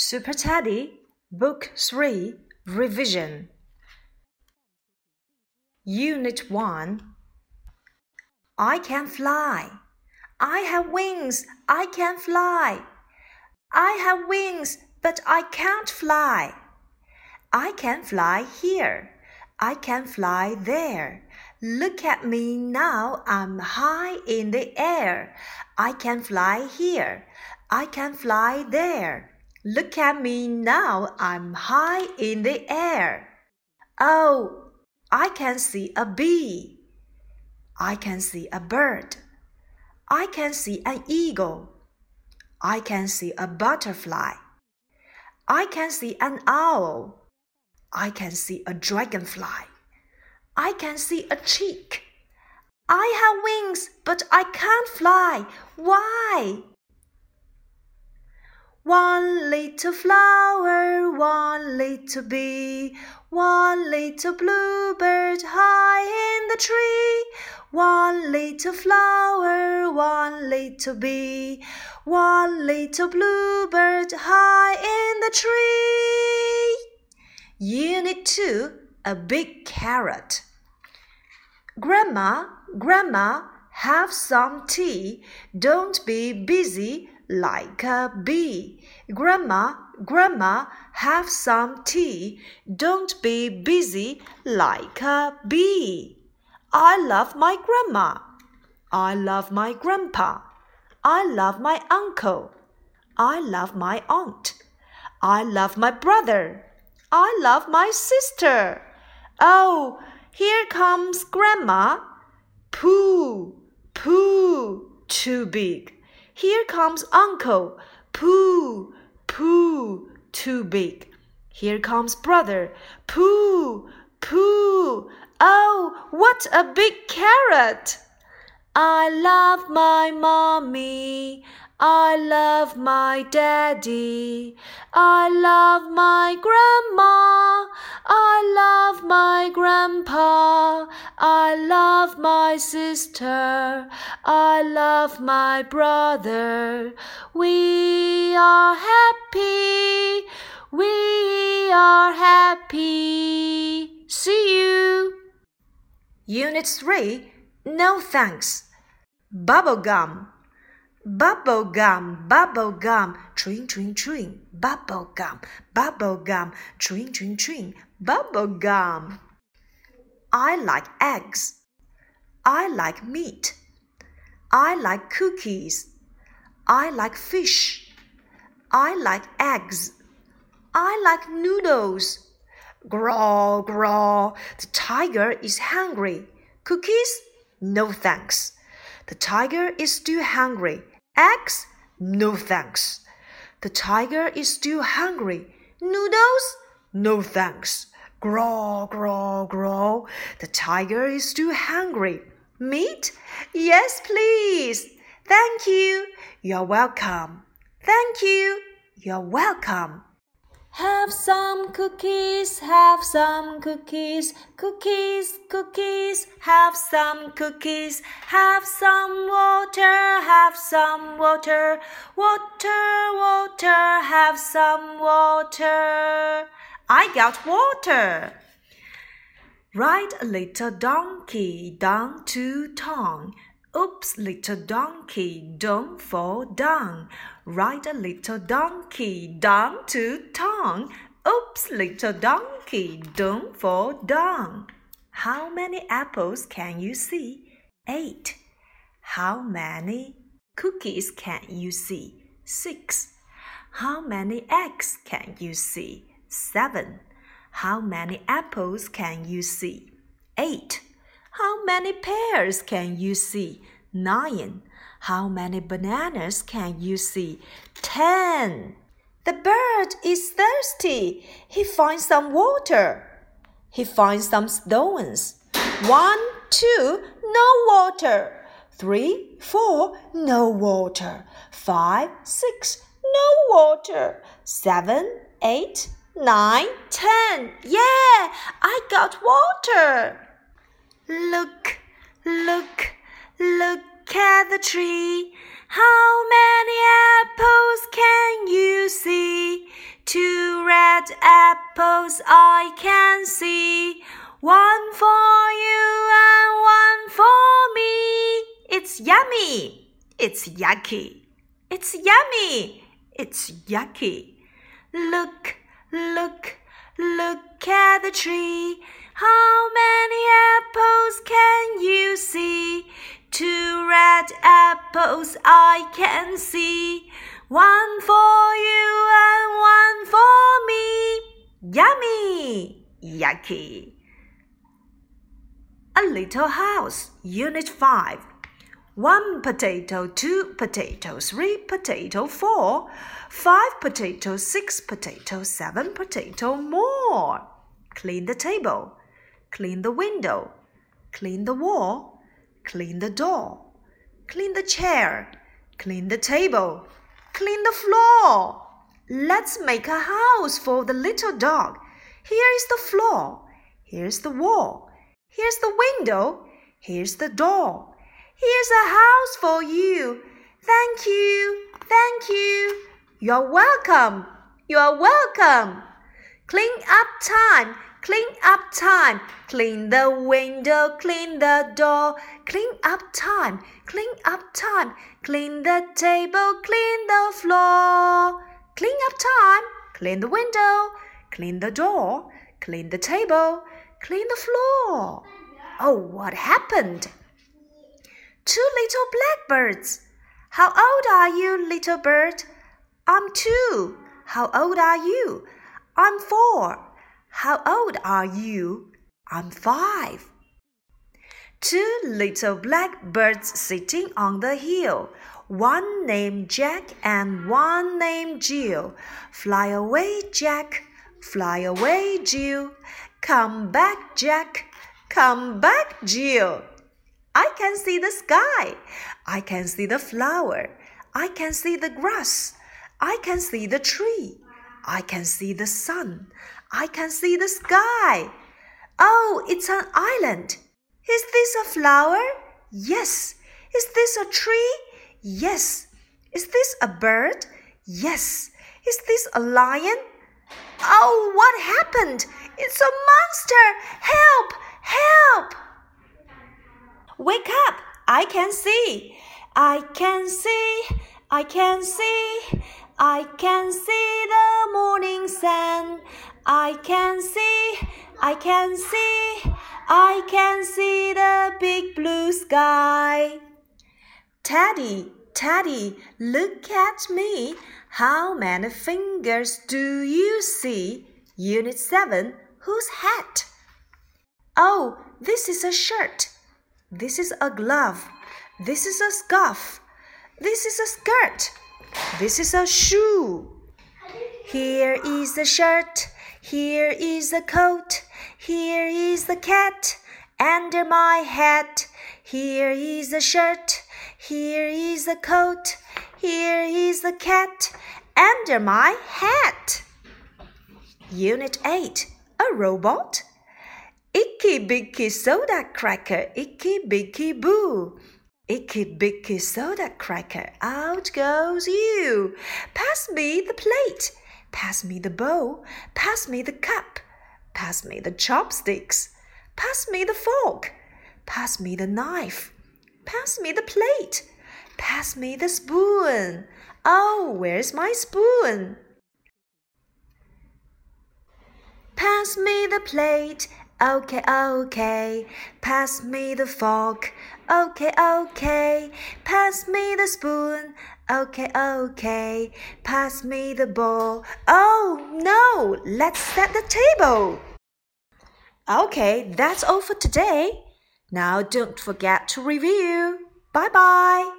Super Teddy, Book 3, Revision. Unit 1 I can fly. I have wings. I can fly. I have wings, but I can't fly. I can fly here. I can fly there. Look at me now. I'm high in the air. I can fly here. I can fly there. Look at me now. I'm high in the air. Oh, I can see a bee. I can see a bird. I can see an eagle. I can see a butterfly. I can see an owl. I can see a dragonfly. I can see a chick. I have wings, but I can't fly. Why? One little flower, one little bee, one little bluebird high in the tree. One little flower, one little bee, one little bluebird high in the tree. Unit 2 A Big Carrot. Grandma, Grandma, have some tea. Don't be busy like a bee. Grandma, Grandma, have some tea. Don't be busy like a bee. I love my grandma. I love my grandpa. I love my uncle. I love my aunt. I love my brother. I love my sister. Oh, here comes grandma. Pooh, pooh, too big. Here comes uncle. Pooh, pooh, too big. Here comes brother. Pooh, pooh. Oh, what a big carrot! I love my mommy. I love my daddy. I love my grandma. I love my grandpa. I love my sister. I love my brother. We are happy. We are happy. See you. Unit 3 No thanks. Bubble gum. Bubble gum, bubble gum, chewing, chewing, chewing. Bubble gum, bubble gum, chewing, chewing, chewing. Bubble gum. I like eggs. I like meat. I like cookies. I like fish. I like eggs. I like noodles. Growl, growl. The tiger is hungry. Cookies? No thanks. The tiger is still hungry. Eggs? No thanks. The tiger is still hungry. Noodles? No thanks. Growl, growl, growl. The tiger is still hungry. Meat? Yes, please. Thank you. You're welcome. Thank you. You're welcome. Have some cookies, have some cookies, cookies, cookies, have some cookies, have some water, have some water, water, water, have some water. I got water. Ride a little donkey down to town. Oops, little donkey, don't fall down. Ride a little donkey down to town. Oops, little donkey, don't fall down. How many apples can you see? Eight. How many cookies can you see? Six. How many eggs can you see? Seven. How many apples can you see? Eight. How many pears can you see? Nine. How many bananas can you see? Ten. The bird is thirsty. He finds some water. He finds some stones. One, two, no water. Three, four, no water. Five, six, no water. Seven, eight, nine, ten. Yeah, I got water. Look, look, look at the tree. How many apples can you see? Two red apples I can see. One for you and one for me. It's yummy. It's yucky. It's yummy. It's yucky. Look, look, look at the tree. How many apples can you see? Two red apples I can see. One for you and one for me. Yummy! Yucky! A little house, Unit 5. One potato, two potatoes, three potato, four, five potatoes, six potatoes, seven potato more. Clean the table, clean the window, clean the wall, clean the door, clean the chair, clean the table, clean the floor. Let's make a house for the little dog. Here is the floor, here's the wall, here's the window, here's the door. Here's a house for you. Thank you. Thank you. You're welcome. You're welcome. Clean up time. Clean up time. Clean the window. Clean the door. Clean up time. Clean up time. Clean the table. Clean the floor. Clean up time. Clean the window. Clean the door. Clean the table. Clean the floor. Oh, what happened? Two little blackbirds. How old are you, little bird? I'm two. How old are you? I'm four. How old are you? I'm five. Two little black birds sitting on the hill. One named Jack and one named Jill. Fly away, Jack. Fly away, Jill. Come back, Jack. Come back, Jill. I can see the sky. I can see the flower. I can see the grass. I can see the tree. I can see the sun. I can see the sky. Oh, it's an island. Is this a flower? Yes. Is this a tree? Yes. Is this a bird? Yes. Is this a lion? Oh, what happened? It's a monster! Help! Help! Wake up! I can see. I can see. I can see. I can see the morning sun. I can see. I can see. I can see the big blue sky. Teddy, Teddy, look at me. How many fingers do you see? Unit 7. Whose hat? Oh, this is a shirt. This is a glove. This is a scarf. This is a skirt. This is a shoe. Here is the shirt. Here is the coat. Here is the cat under my hat. Here is the shirt. Here is the coat. Here is the cat under my hat. Unit 8 A robot. Icky Bicky Soda Cracker, Icky Bicky Boo. Icky Bicky Soda Cracker, out goes you. Pass me the plate, pass me the bowl, pass me the cup, pass me the chopsticks, pass me the fork, pass me the knife, pass me the plate, pass me the spoon. Oh, where's my spoon? Pass me the plate Okay, okay, pass me the fork. Okay, okay, pass me the spoon. Okay, okay, pass me the bowl. Oh no, let's set the table. Okay, that's all for today. Now don't forget to review. Bye bye.